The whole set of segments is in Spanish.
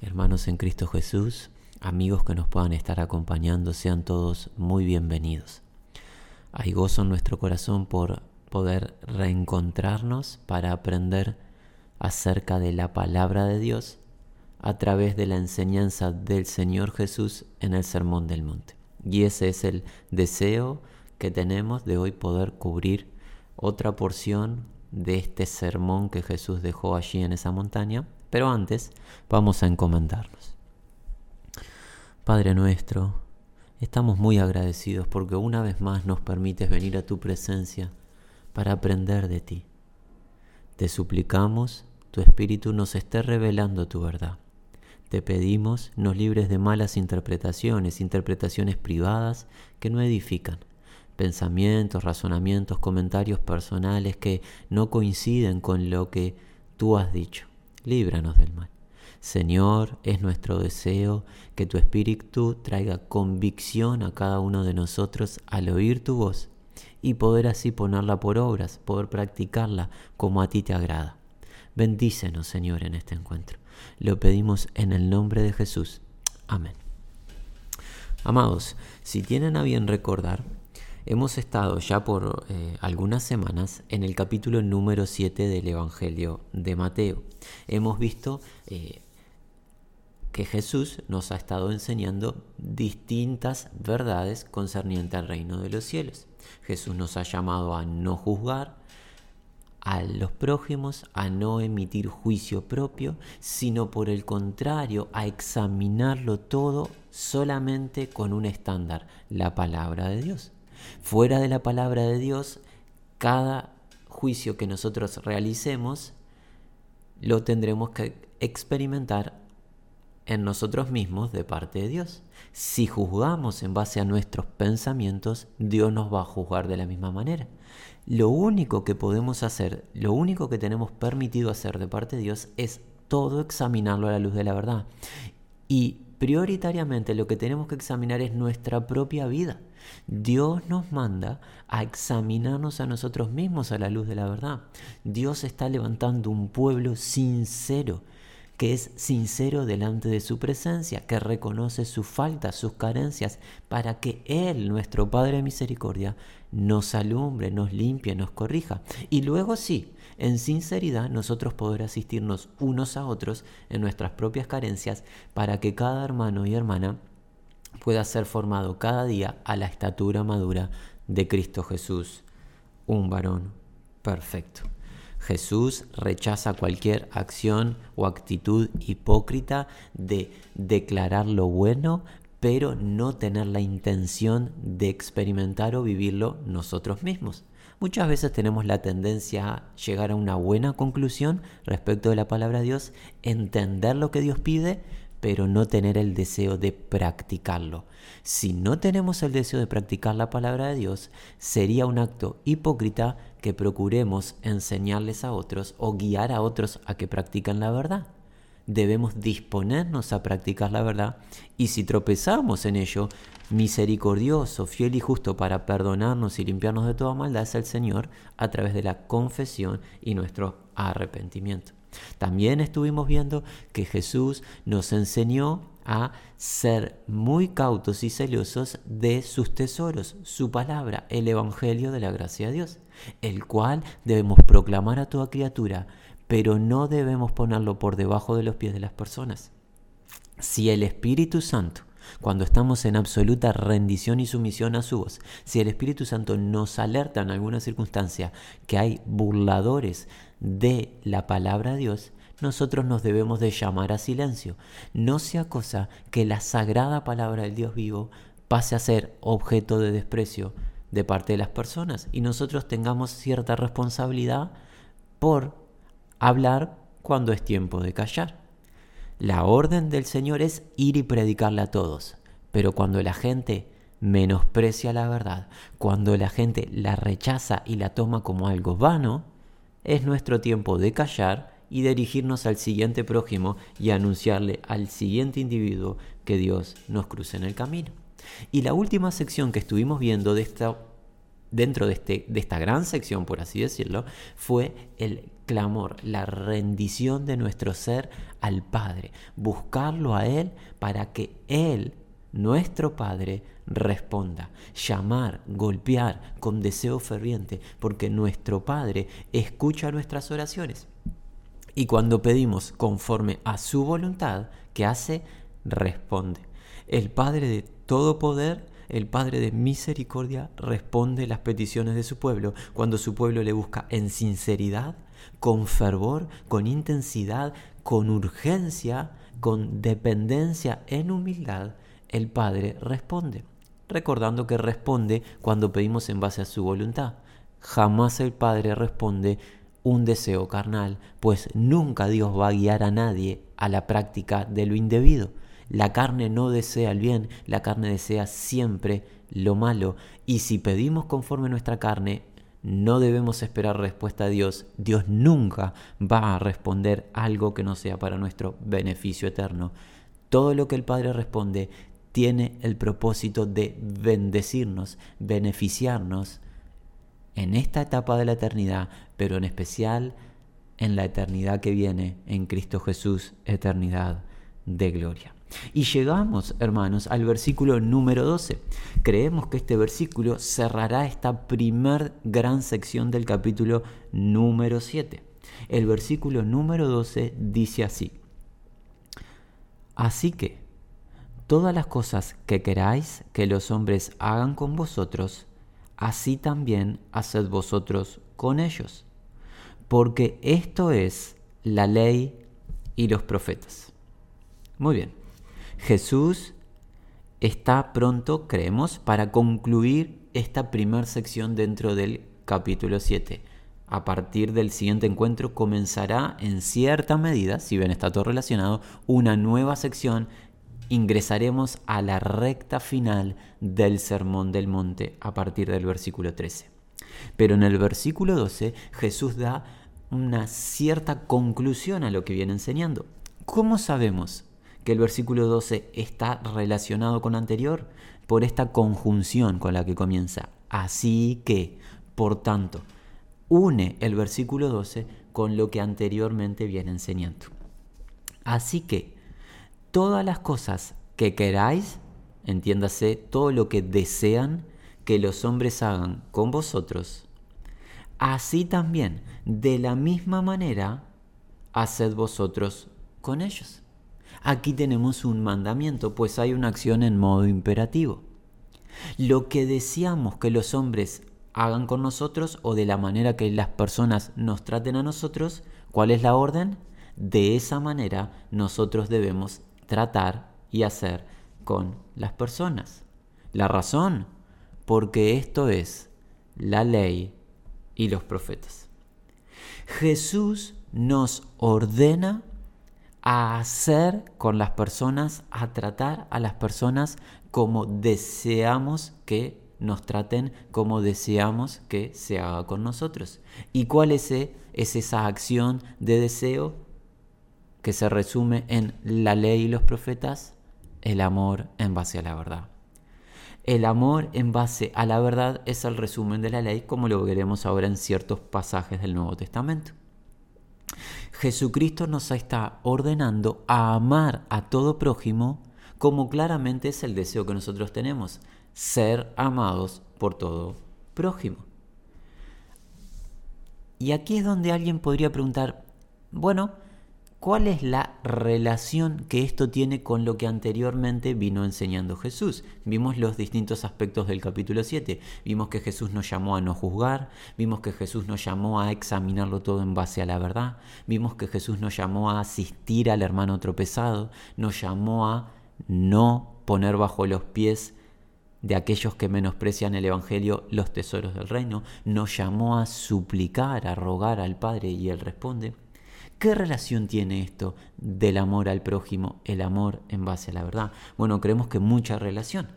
hermanos en Cristo Jesús, amigos que nos puedan estar acompañando, sean todos muy bienvenidos. Hay gozo en nuestro corazón por poder reencontrarnos para aprender acerca de la palabra de Dios a través de la enseñanza del Señor Jesús en el Sermón del Monte. Y ese es el deseo que tenemos de hoy poder cubrir otra porción de este sermón que Jesús dejó allí en esa montaña. Pero antes vamos a encomendarnos. Padre nuestro, estamos muy agradecidos porque una vez más nos permites venir a tu presencia para aprender de ti. Te suplicamos, tu Espíritu nos esté revelando tu verdad. Te pedimos nos libres de malas interpretaciones, interpretaciones privadas que no edifican, pensamientos, razonamientos, comentarios personales que no coinciden con lo que tú has dicho. Líbranos del mal. Señor, es nuestro deseo que tu Espíritu traiga convicción a cada uno de nosotros al oír tu voz y poder así ponerla por obras, poder practicarla como a ti te agrada. Bendícenos, Señor, en este encuentro. Lo pedimos en el nombre de Jesús. Amén. Amados, si tienen a bien recordar, Hemos estado ya por eh, algunas semanas en el capítulo número 7 del Evangelio de Mateo. Hemos visto eh, que Jesús nos ha estado enseñando distintas verdades concernientes al reino de los cielos. Jesús nos ha llamado a no juzgar a los prójimos, a no emitir juicio propio, sino por el contrario, a examinarlo todo solamente con un estándar, la palabra de Dios. Fuera de la palabra de Dios, cada juicio que nosotros realicemos lo tendremos que experimentar en nosotros mismos de parte de Dios. Si juzgamos en base a nuestros pensamientos, Dios nos va a juzgar de la misma manera. Lo único que podemos hacer, lo único que tenemos permitido hacer de parte de Dios es todo examinarlo a la luz de la verdad. Y prioritariamente lo que tenemos que examinar es nuestra propia vida. Dios nos manda a examinarnos a nosotros mismos a la luz de la verdad. Dios está levantando un pueblo sincero, que es sincero delante de su presencia, que reconoce sus faltas, sus carencias, para que Él, nuestro Padre de Misericordia, nos alumbre, nos limpie, nos corrija. Y luego sí, en sinceridad nosotros poder asistirnos unos a otros en nuestras propias carencias para que cada hermano y hermana pueda ser formado cada día a la estatura madura de Cristo Jesús, un varón perfecto. Jesús rechaza cualquier acción o actitud hipócrita de declarar lo bueno, pero no tener la intención de experimentar o vivirlo nosotros mismos. Muchas veces tenemos la tendencia a llegar a una buena conclusión respecto de la palabra de Dios, entender lo que Dios pide, pero no tener el deseo de practicarlo. Si no tenemos el deseo de practicar la palabra de Dios, sería un acto hipócrita que procuremos enseñarles a otros o guiar a otros a que practiquen la verdad. Debemos disponernos a practicar la verdad y si tropezamos en ello, misericordioso, fiel y justo para perdonarnos y limpiarnos de toda maldad es el Señor a través de la confesión y nuestro arrepentimiento. También estuvimos viendo que Jesús nos enseñó a ser muy cautos y celosos de sus tesoros, su palabra, el Evangelio de la gracia de Dios, el cual debemos proclamar a toda criatura, pero no debemos ponerlo por debajo de los pies de las personas. Si el Espíritu Santo cuando estamos en absoluta rendición y sumisión a su voz, si el Espíritu Santo nos alerta en alguna circunstancia que hay burladores de la palabra de Dios, nosotros nos debemos de llamar a silencio. No sea cosa que la sagrada palabra del Dios vivo pase a ser objeto de desprecio de parte de las personas y nosotros tengamos cierta responsabilidad por hablar cuando es tiempo de callar. La orden del Señor es ir y predicarle a todos, pero cuando la gente menosprecia la verdad, cuando la gente la rechaza y la toma como algo vano, es nuestro tiempo de callar y dirigirnos al siguiente prójimo y anunciarle al siguiente individuo que Dios nos cruce en el camino. Y la última sección que estuvimos viendo dentro de, este, de esta gran sección, por así decirlo, fue el clamor, la rendición de nuestro ser al Padre, buscarlo a Él para que Él, nuestro Padre, responda, llamar, golpear con deseo ferviente, porque nuestro Padre escucha nuestras oraciones. Y cuando pedimos conforme a su voluntad, ¿qué hace? Responde. El Padre de todo poder el Padre de misericordia responde las peticiones de su pueblo cuando su pueblo le busca en sinceridad, con fervor, con intensidad, con urgencia, con dependencia, en humildad. El Padre responde, recordando que responde cuando pedimos en base a su voluntad. Jamás el Padre responde un deseo carnal, pues nunca Dios va a guiar a nadie a la práctica de lo indebido. La carne no desea el bien, la carne desea siempre lo malo. Y si pedimos conforme nuestra carne, no debemos esperar respuesta a Dios. Dios nunca va a responder algo que no sea para nuestro beneficio eterno. Todo lo que el Padre responde tiene el propósito de bendecirnos, beneficiarnos en esta etapa de la eternidad, pero en especial en la eternidad que viene en Cristo Jesús, eternidad de gloria. Y llegamos, hermanos, al versículo número 12. Creemos que este versículo cerrará esta primer gran sección del capítulo número 7. El versículo número 12 dice así. Así que, todas las cosas que queráis que los hombres hagan con vosotros, así también haced vosotros con ellos, porque esto es la ley y los profetas. Muy bien. Jesús está pronto, creemos, para concluir esta primera sección dentro del capítulo 7. A partir del siguiente encuentro comenzará en cierta medida, si bien está todo relacionado, una nueva sección. Ingresaremos a la recta final del Sermón del Monte a partir del versículo 13. Pero en el versículo 12 Jesús da una cierta conclusión a lo que viene enseñando. ¿Cómo sabemos que el versículo 12 está relacionado con anterior por esta conjunción con la que comienza. Así que, por tanto, une el versículo 12 con lo que anteriormente viene enseñando. Así que, todas las cosas que queráis, entiéndase, todo lo que desean que los hombres hagan con vosotros, así también, de la misma manera, haced vosotros con ellos. Aquí tenemos un mandamiento, pues hay una acción en modo imperativo. Lo que deseamos que los hombres hagan con nosotros o de la manera que las personas nos traten a nosotros, ¿cuál es la orden? De esa manera nosotros debemos tratar y hacer con las personas. La razón, porque esto es la ley y los profetas. Jesús nos ordena a hacer con las personas, a tratar a las personas como deseamos que nos traten, como deseamos que se haga con nosotros. ¿Y cuál es, es esa acción de deseo que se resume en la ley y los profetas? El amor en base a la verdad. El amor en base a la verdad es el resumen de la ley, como lo veremos ahora en ciertos pasajes del Nuevo Testamento. Jesucristo nos está ordenando a amar a todo prójimo como claramente es el deseo que nosotros tenemos, ser amados por todo prójimo. Y aquí es donde alguien podría preguntar, bueno, ¿Cuál es la relación que esto tiene con lo que anteriormente vino enseñando Jesús? Vimos los distintos aspectos del capítulo 7. Vimos que Jesús nos llamó a no juzgar, vimos que Jesús nos llamó a examinarlo todo en base a la verdad, vimos que Jesús nos llamó a asistir al hermano tropezado, nos llamó a no poner bajo los pies de aquellos que menosprecian el Evangelio los tesoros del reino, nos llamó a suplicar, a rogar al Padre y Él responde. ¿Qué relación tiene esto del amor al prójimo, el amor en base a la verdad? Bueno, creemos que mucha relación,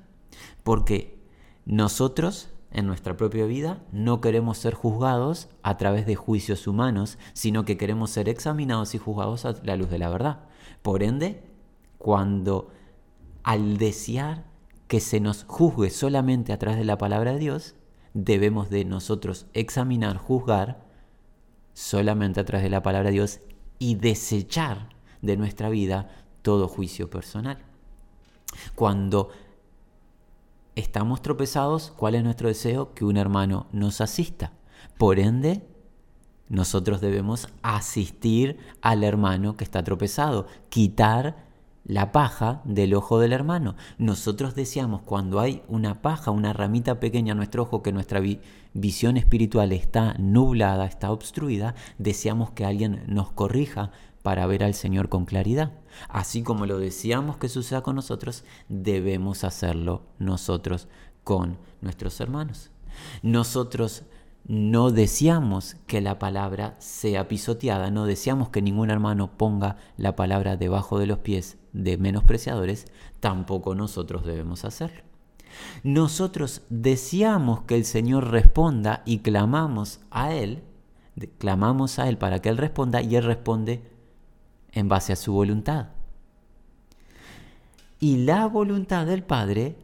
porque nosotros en nuestra propia vida no queremos ser juzgados a través de juicios humanos, sino que queremos ser examinados y juzgados a la luz de la verdad. Por ende, cuando al desear que se nos juzgue solamente a través de la palabra de Dios, debemos de nosotros examinar, juzgar solamente a través de la palabra de Dios y desechar de nuestra vida todo juicio personal. Cuando estamos tropezados, ¿cuál es nuestro deseo? Que un hermano nos asista. Por ende, nosotros debemos asistir al hermano que está tropezado, quitar la paja del ojo del hermano. Nosotros deseamos cuando hay una paja, una ramita pequeña en nuestro ojo, que nuestra visión espiritual está nublada, está obstruida, deseamos que alguien nos corrija para ver al Señor con claridad. Así como lo deseamos que suceda con nosotros, debemos hacerlo nosotros con nuestros hermanos. Nosotros no deseamos que la palabra sea pisoteada, no deseamos que ningún hermano ponga la palabra debajo de los pies de menospreciadores, tampoco nosotros debemos hacerlo. Nosotros deseamos que el Señor responda y clamamos a Él, clamamos a Él para que Él responda y Él responde en base a su voluntad. Y la voluntad del Padre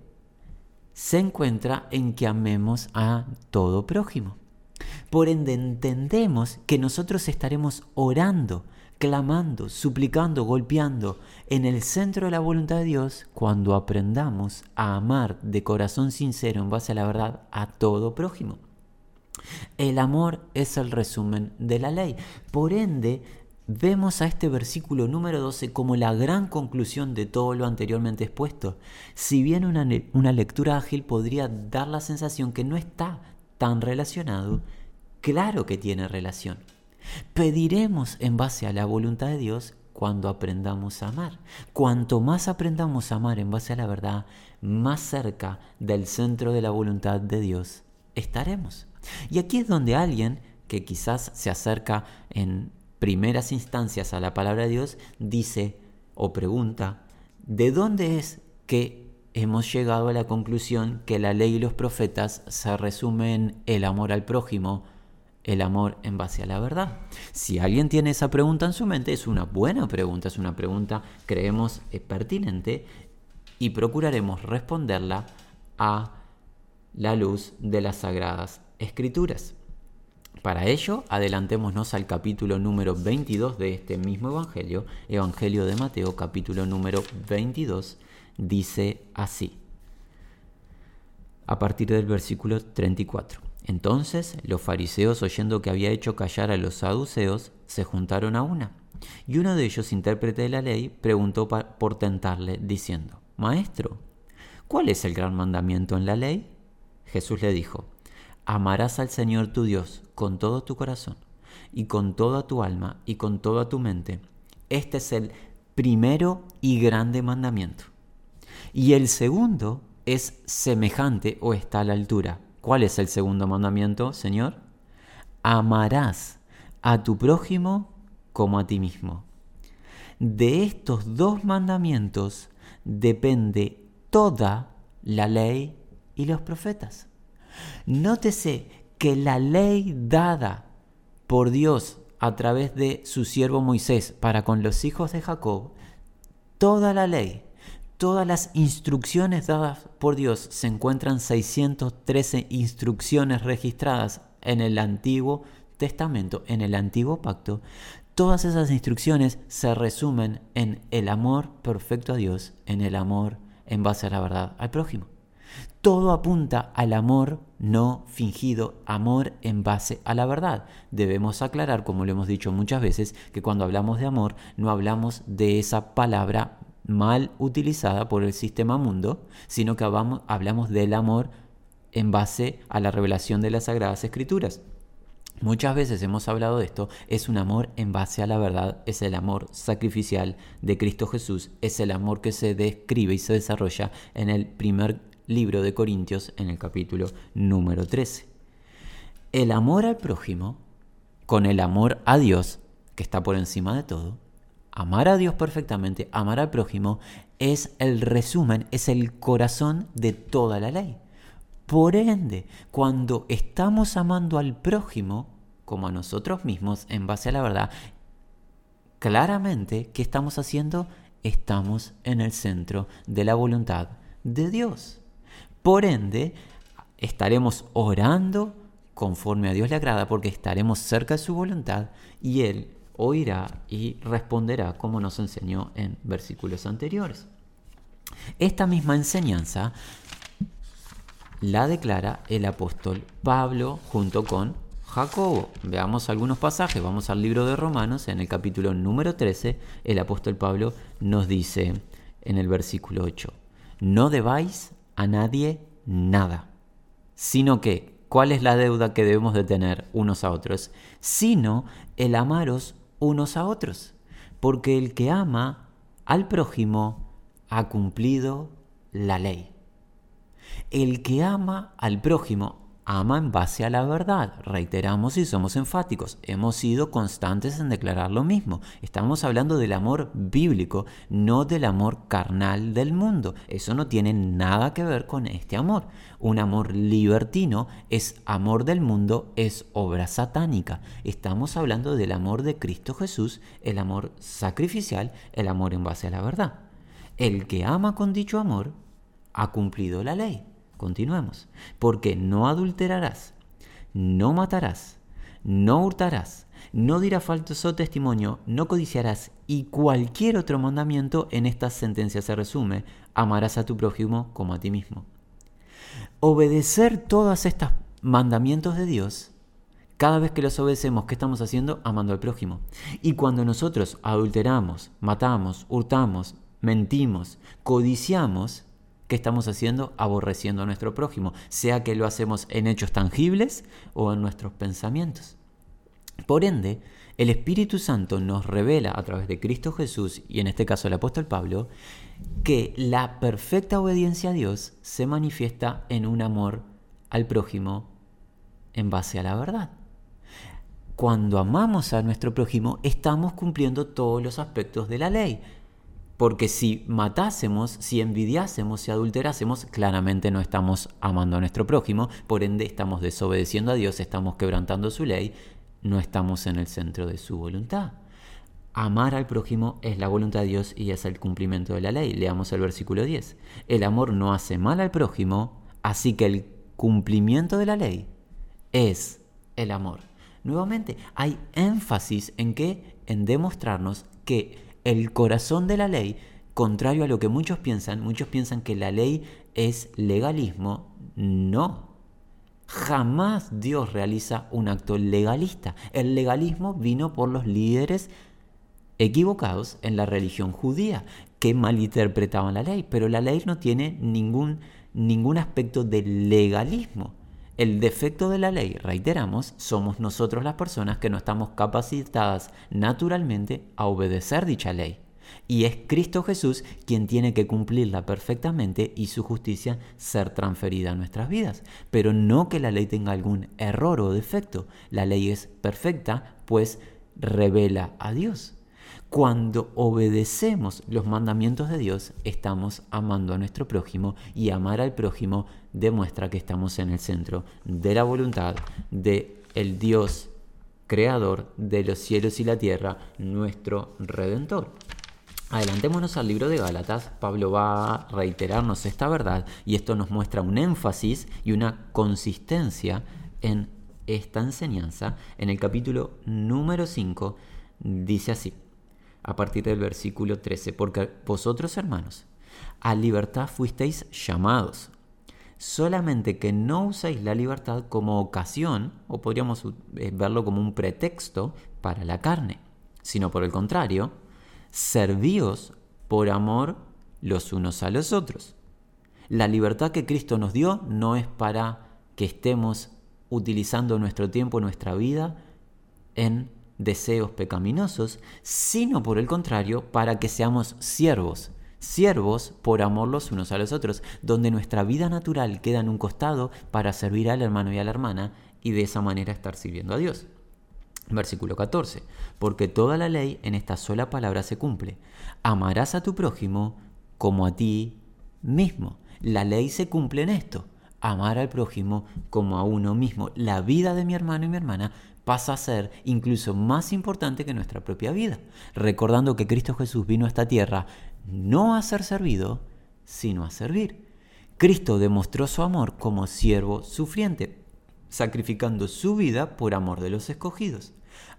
se encuentra en que amemos a todo prójimo. Por ende entendemos que nosotros estaremos orando, clamando, suplicando, golpeando en el centro de la voluntad de Dios cuando aprendamos a amar de corazón sincero en base a la verdad a todo prójimo. El amor es el resumen de la ley. Por ende, vemos a este versículo número 12 como la gran conclusión de todo lo anteriormente expuesto. Si bien una, una lectura ágil podría dar la sensación que no está tan relacionado, claro que tiene relación. Pediremos en base a la voluntad de Dios cuando aprendamos a amar. Cuanto más aprendamos a amar en base a la verdad, más cerca del centro de la voluntad de Dios estaremos. Y aquí es donde alguien que quizás se acerca en primeras instancias a la palabra de Dios dice o pregunta, ¿de dónde es que hemos llegado a la conclusión que la ley y los profetas se resumen en el amor al prójimo, el amor en base a la verdad? Si alguien tiene esa pregunta en su mente, es una buena pregunta, es una pregunta, creemos, eh, pertinente y procuraremos responderla a la luz de las sagradas escrituras. Para ello, adelantémonos al capítulo número 22 de este mismo Evangelio, Evangelio de Mateo, capítulo número 22, dice así, a partir del versículo 34. Entonces los fariseos, oyendo que había hecho callar a los saduceos, se juntaron a una. Y uno de ellos, intérprete de la ley, preguntó por tentarle, diciendo, Maestro, ¿cuál es el gran mandamiento en la ley? Jesús le dijo, Amarás al Señor tu Dios con todo tu corazón, y con toda tu alma, y con toda tu mente. Este es el primero y grande mandamiento. Y el segundo es semejante o está a la altura. ¿Cuál es el segundo mandamiento, Señor? Amarás a tu prójimo como a ti mismo. De estos dos mandamientos depende toda la ley y los profetas. Nótese que la ley dada por Dios a través de su siervo Moisés para con los hijos de Jacob, toda la ley todas las instrucciones dadas por Dios, se encuentran 613 instrucciones registradas en el Antiguo Testamento, en el Antiguo Pacto. Todas esas instrucciones se resumen en el amor perfecto a Dios, en el amor en base a la verdad al prójimo. Todo apunta al amor no fingido, amor en base a la verdad. Debemos aclarar, como lo hemos dicho muchas veces, que cuando hablamos de amor no hablamos de esa palabra mal utilizada por el sistema mundo, sino que hablamos, del amor en base a la revelación de las Sagradas Escrituras. Muchas veces hemos hablado de esto, es un amor en base a la verdad, es el amor sacrificial de Cristo Jesús, es el amor que se describe y se desarrolla en el primer libro de Corintios, en el capítulo número 13. El amor al prójimo, con el amor a Dios, que está por encima de todo, amar a Dios perfectamente, amar al prójimo, es el resumen, es el corazón de toda la ley. Por ende, cuando estamos amando al prójimo, como a nosotros mismos, en base a la verdad, claramente, ¿qué estamos haciendo? Estamos en el centro de la voluntad de Dios. Por ende, estaremos orando conforme a Dios le agrada porque estaremos cerca de su voluntad y Él oirá y responderá como nos enseñó en versículos anteriores. Esta misma enseñanza la declara el apóstol Pablo junto con Jacobo. Veamos algunos pasajes, vamos al libro de Romanos, en el capítulo número 13, el apóstol Pablo nos dice en el versículo 8, no debáis a nadie nada, sino que, ¿cuál es la deuda que debemos de tener unos a otros? Sino el amaros unos a otros, porque el que ama al prójimo ha cumplido la ley. El que ama al prójimo ama en base a la verdad. Reiteramos y somos enfáticos. Hemos sido constantes en declarar lo mismo. Estamos hablando del amor bíblico, no del amor carnal del mundo. Eso no tiene nada que ver con este amor. Un amor libertino es amor del mundo, es obra satánica. Estamos hablando del amor de Cristo Jesús, el amor sacrificial, el amor en base a la verdad. El que ama con dicho amor ha cumplido la ley. Continuemos. Porque no adulterarás, no matarás, no hurtarás, no dirás falso testimonio, no codiciarás y cualquier otro mandamiento en estas sentencias se resume. Amarás a tu prójimo como a ti mismo. Obedecer todos estos mandamientos de Dios, cada vez que los obedecemos, ¿qué estamos haciendo? Amando al prójimo. Y cuando nosotros adulteramos, matamos, hurtamos, mentimos, codiciamos, ¿Qué estamos haciendo? Aborreciendo a nuestro prójimo, sea que lo hacemos en hechos tangibles o en nuestros pensamientos. Por ende, el Espíritu Santo nos revela a través de Cristo Jesús, y en este caso el apóstol Pablo, que la perfecta obediencia a Dios se manifiesta en un amor al prójimo en base a la verdad. Cuando amamos a nuestro prójimo, estamos cumpliendo todos los aspectos de la ley. Porque si matásemos, si envidiásemos, si adulterásemos, claramente no estamos amando a nuestro prójimo, por ende estamos desobedeciendo a Dios, estamos quebrantando su ley, no estamos en el centro de su voluntad. Amar al prójimo es la voluntad de Dios y es el cumplimiento de la ley. Leamos el versículo 10. El amor no hace mal al prójimo, así que el cumplimiento de la ley es el amor. Nuevamente, hay énfasis en que en demostrarnos que el corazón de la ley, contrario a lo que muchos piensan, muchos piensan que la ley es legalismo, no. Jamás Dios realiza un acto legalista. El legalismo vino por los líderes equivocados en la religión judía, que malinterpretaban la ley, pero la ley no tiene ningún, ningún aspecto de legalismo. El defecto de la ley, reiteramos, somos nosotros las personas que no estamos capacitadas naturalmente a obedecer dicha ley. Y es Cristo Jesús quien tiene que cumplirla perfectamente y su justicia ser transferida a nuestras vidas. Pero no que la ley tenga algún error o defecto. La ley es perfecta, pues revela a Dios. Cuando obedecemos los mandamientos de Dios, estamos amando a nuestro prójimo y amar al prójimo demuestra que estamos en el centro de la voluntad de el Dios creador de los cielos y la tierra, nuestro redentor. Adelantémonos al libro de Gálatas, Pablo va a reiterarnos esta verdad y esto nos muestra un énfasis y una consistencia en esta enseñanza. En el capítulo número 5 dice así, a partir del versículo 13, porque vosotros hermanos, a libertad fuisteis llamados, solamente que no uséis la libertad como ocasión, o podríamos eh, verlo como un pretexto para la carne, sino por el contrario, servíos por amor los unos a los otros. La libertad que Cristo nos dio no es para que estemos utilizando nuestro tiempo, nuestra vida en deseos pecaminosos, sino por el contrario, para que seamos siervos, siervos por amor los unos a los otros, donde nuestra vida natural queda en un costado para servir al hermano y a la hermana y de esa manera estar sirviendo a Dios. Versículo 14. Porque toda la ley en esta sola palabra se cumple. Amarás a tu prójimo como a ti mismo. La ley se cumple en esto. Amar al prójimo como a uno mismo. La vida de mi hermano y mi hermana pasa a ser incluso más importante que nuestra propia vida, recordando que Cristo Jesús vino a esta tierra no a ser servido, sino a servir. Cristo demostró su amor como siervo sufriente, sacrificando su vida por amor de los escogidos.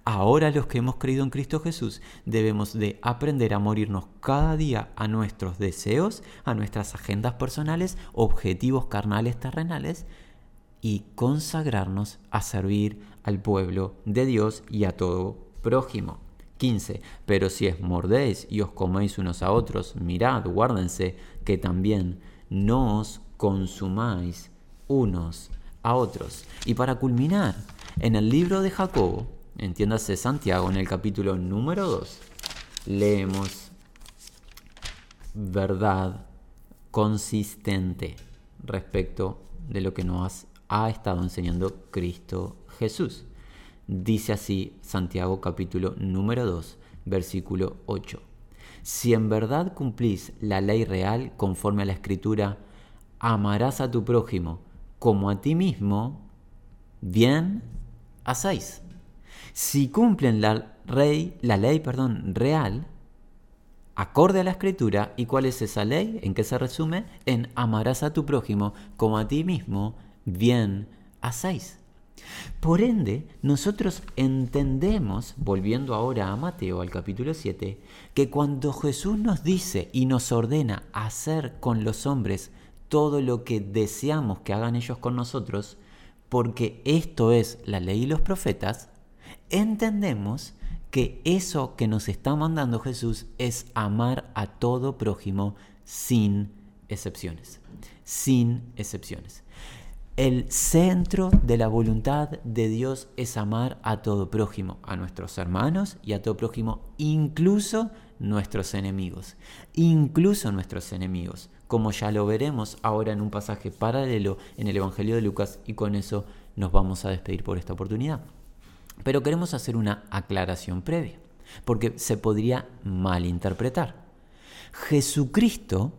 Ahora los que hemos creído en Cristo Jesús debemos de aprender a morirnos cada día a nuestros deseos, a nuestras agendas personales, objetivos carnales terrenales y consagrarnos a servir al pueblo de Dios y a todo prójimo. 15. Pero si es mordéis y os coméis unos a otros, mirad, guárdense, que también no os consumáis unos a otros. Y para culminar, en el libro de Jacobo, entiéndase Santiago, en el capítulo número 2, leemos verdad consistente respecto de lo que nos ha estado enseñando Cristo Jesús. Dice así Santiago capítulo número 2, versículo 8. Si en verdad cumplís la ley real conforme a la escritura, amarás a tu prójimo como a ti mismo, bien hacéis. Si cumplen la, rey, la ley perdón, real, acorde a la escritura, ¿y cuál es esa ley? ¿En qué se resume? En amarás a tu prójimo como a ti mismo, bien hacéis. Por ende, nosotros entendemos, volviendo ahora a Mateo al capítulo 7, que cuando Jesús nos dice y nos ordena hacer con los hombres todo lo que deseamos que hagan ellos con nosotros, porque esto es la ley y los profetas, entendemos que eso que nos está mandando Jesús es amar a todo prójimo sin excepciones. Sin excepciones. El centro de la voluntad de Dios es amar a todo prójimo, a nuestros hermanos y a todo prójimo, incluso nuestros enemigos, incluso nuestros enemigos, como ya lo veremos ahora en un pasaje paralelo en el Evangelio de Lucas y con eso nos vamos a despedir por esta oportunidad. Pero queremos hacer una aclaración previa, porque se podría malinterpretar. Jesucristo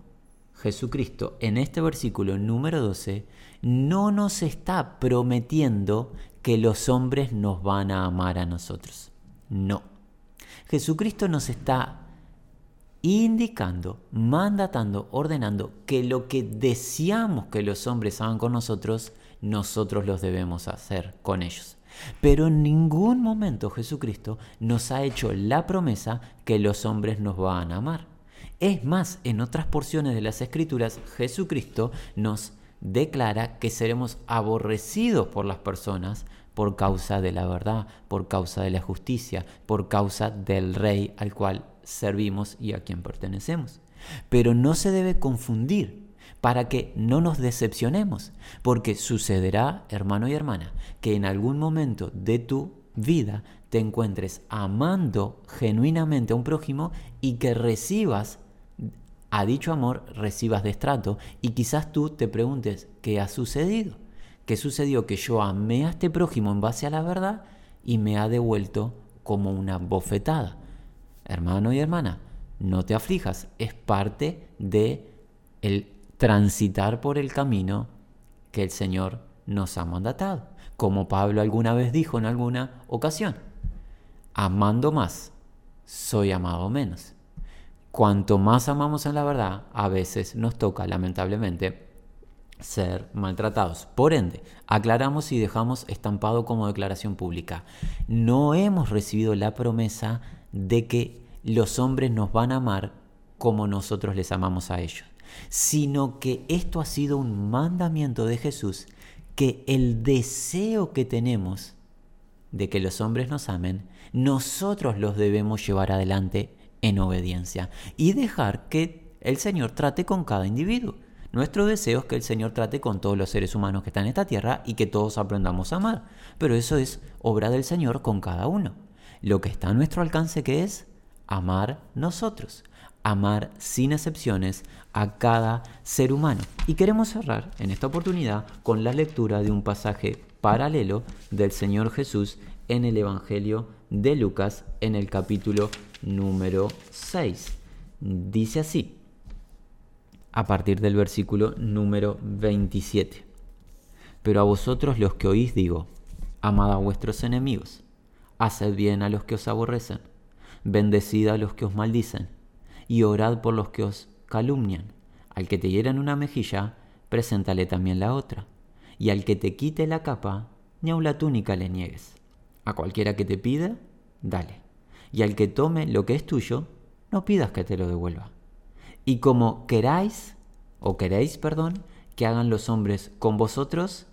Jesucristo en este versículo número 12 no nos está prometiendo que los hombres nos van a amar a nosotros. No. Jesucristo nos está indicando, mandatando, ordenando que lo que deseamos que los hombres hagan con nosotros, nosotros los debemos hacer con ellos. Pero en ningún momento Jesucristo nos ha hecho la promesa que los hombres nos van a amar. Es más, en otras porciones de las Escrituras, Jesucristo nos declara que seremos aborrecidos por las personas por causa de la verdad, por causa de la justicia, por causa del Rey al cual servimos y a quien pertenecemos. Pero no se debe confundir para que no nos decepcionemos, porque sucederá, hermano y hermana, que en algún momento de tu vida te encuentres amando genuinamente a un prójimo y que recibas a dicho amor recibas destrato y quizás tú te preguntes, ¿qué ha sucedido? ¿Qué sucedió? Que yo amé a este prójimo en base a la verdad y me ha devuelto como una bofetada. Hermano y hermana, no te aflijas, es parte de el transitar por el camino que el Señor nos ha mandatado. Como Pablo alguna vez dijo en alguna ocasión, amando más, soy amado menos. Cuanto más amamos en la verdad, a veces nos toca, lamentablemente, ser maltratados. Por ende, aclaramos y dejamos estampado como declaración pública. No hemos recibido la promesa de que los hombres nos van a amar como nosotros les amamos a ellos, sino que esto ha sido un mandamiento de Jesús, que el deseo que tenemos de que los hombres nos amen, nosotros los debemos llevar adelante en obediencia y dejar que el Señor trate con cada individuo. Nuestro deseo es que el Señor trate con todos los seres humanos que están en esta tierra y que todos aprendamos a amar. Pero eso es obra del Señor con cada uno. Lo que está a nuestro alcance que es amar nosotros, amar sin excepciones a cada ser humano. Y queremos cerrar en esta oportunidad con la lectura de un pasaje paralelo del Señor Jesús en el Evangelio de Lucas en el capítulo número 6. Dice así, a partir del versículo número 27. Pero a vosotros los que oís digo, amad a vuestros enemigos, haced bien a los que os aborrecen, bendecid a los que os maldicen, y orad por los que os calumnian. Al que te hieran una mejilla, preséntale también la otra. Y al que te quite la capa, ni aun la túnica le niegues. A cualquiera que te pida, dale. Y al que tome lo que es tuyo, no pidas que te lo devuelva. Y como queráis, o queréis, perdón, que hagan los hombres con vosotros,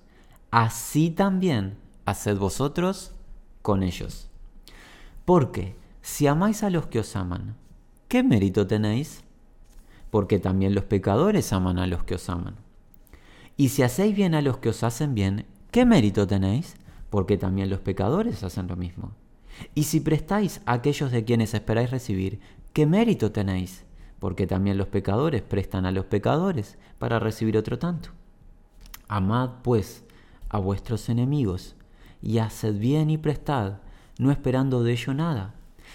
así también haced vosotros con ellos. Porque si amáis a los que os aman, ¿qué mérito tenéis? Porque también los pecadores aman a los que os aman. Y si hacéis bien a los que os hacen bien, ¿qué mérito tenéis? Porque también los pecadores hacen lo mismo. Y si prestáis a aquellos de quienes esperáis recibir, ¿qué mérito tenéis? Porque también los pecadores prestan a los pecadores para recibir otro tanto. Amad, pues, a vuestros enemigos, y haced bien y prestad, no esperando de ello nada,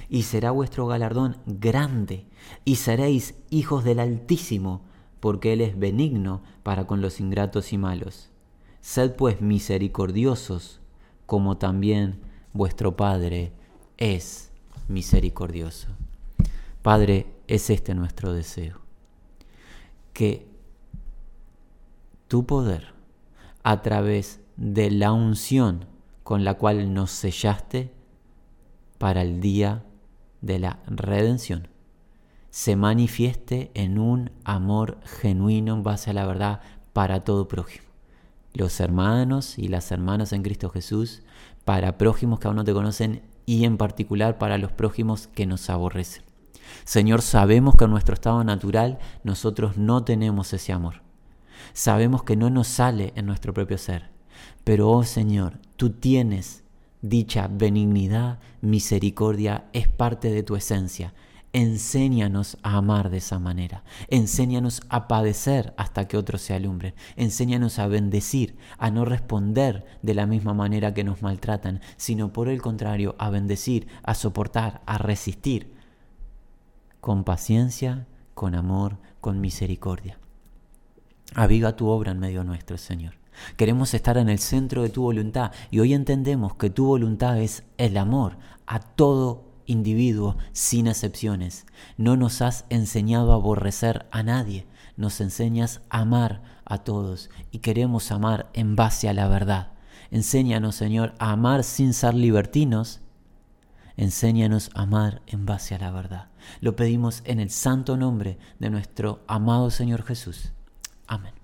y será vuestro galardón grande, y seréis hijos del Altísimo, porque Él es benigno para con los ingratos y malos. Sed pues misericordiosos, como también vuestro Padre es misericordioso. Padre, es este nuestro deseo, que tu poder, a través de la unción con la cual nos sellaste para el día de la redención, se manifieste en un amor genuino en base a la verdad para todo prójimo. Los hermanos y las hermanas en Cristo Jesús, para prójimos que aún no te conocen y en particular para los prójimos que nos aborrecen. Señor, sabemos que en nuestro estado natural nosotros no tenemos ese amor. Sabemos que no nos sale en nuestro propio ser. Pero, oh Señor, tú tienes dicha benignidad, misericordia, es parte de tu esencia. Enséñanos a amar de esa manera. Enséñanos a padecer hasta que otros se alumbren. Enséñanos a bendecir, a no responder de la misma manera que nos maltratan, sino por el contrario, a bendecir, a soportar, a resistir. Con paciencia, con amor, con misericordia. Aviva tu obra en medio nuestro, Señor. Queremos estar en el centro de tu voluntad y hoy entendemos que tu voluntad es el amor a todo individuo sin excepciones. No nos has enseñado a aborrecer a nadie, nos enseñas a amar a todos y queremos amar en base a la verdad. Enséñanos, Señor, a amar sin ser libertinos. Enséñanos a amar en base a la verdad. Lo pedimos en el santo nombre de nuestro amado Señor Jesús. Amén.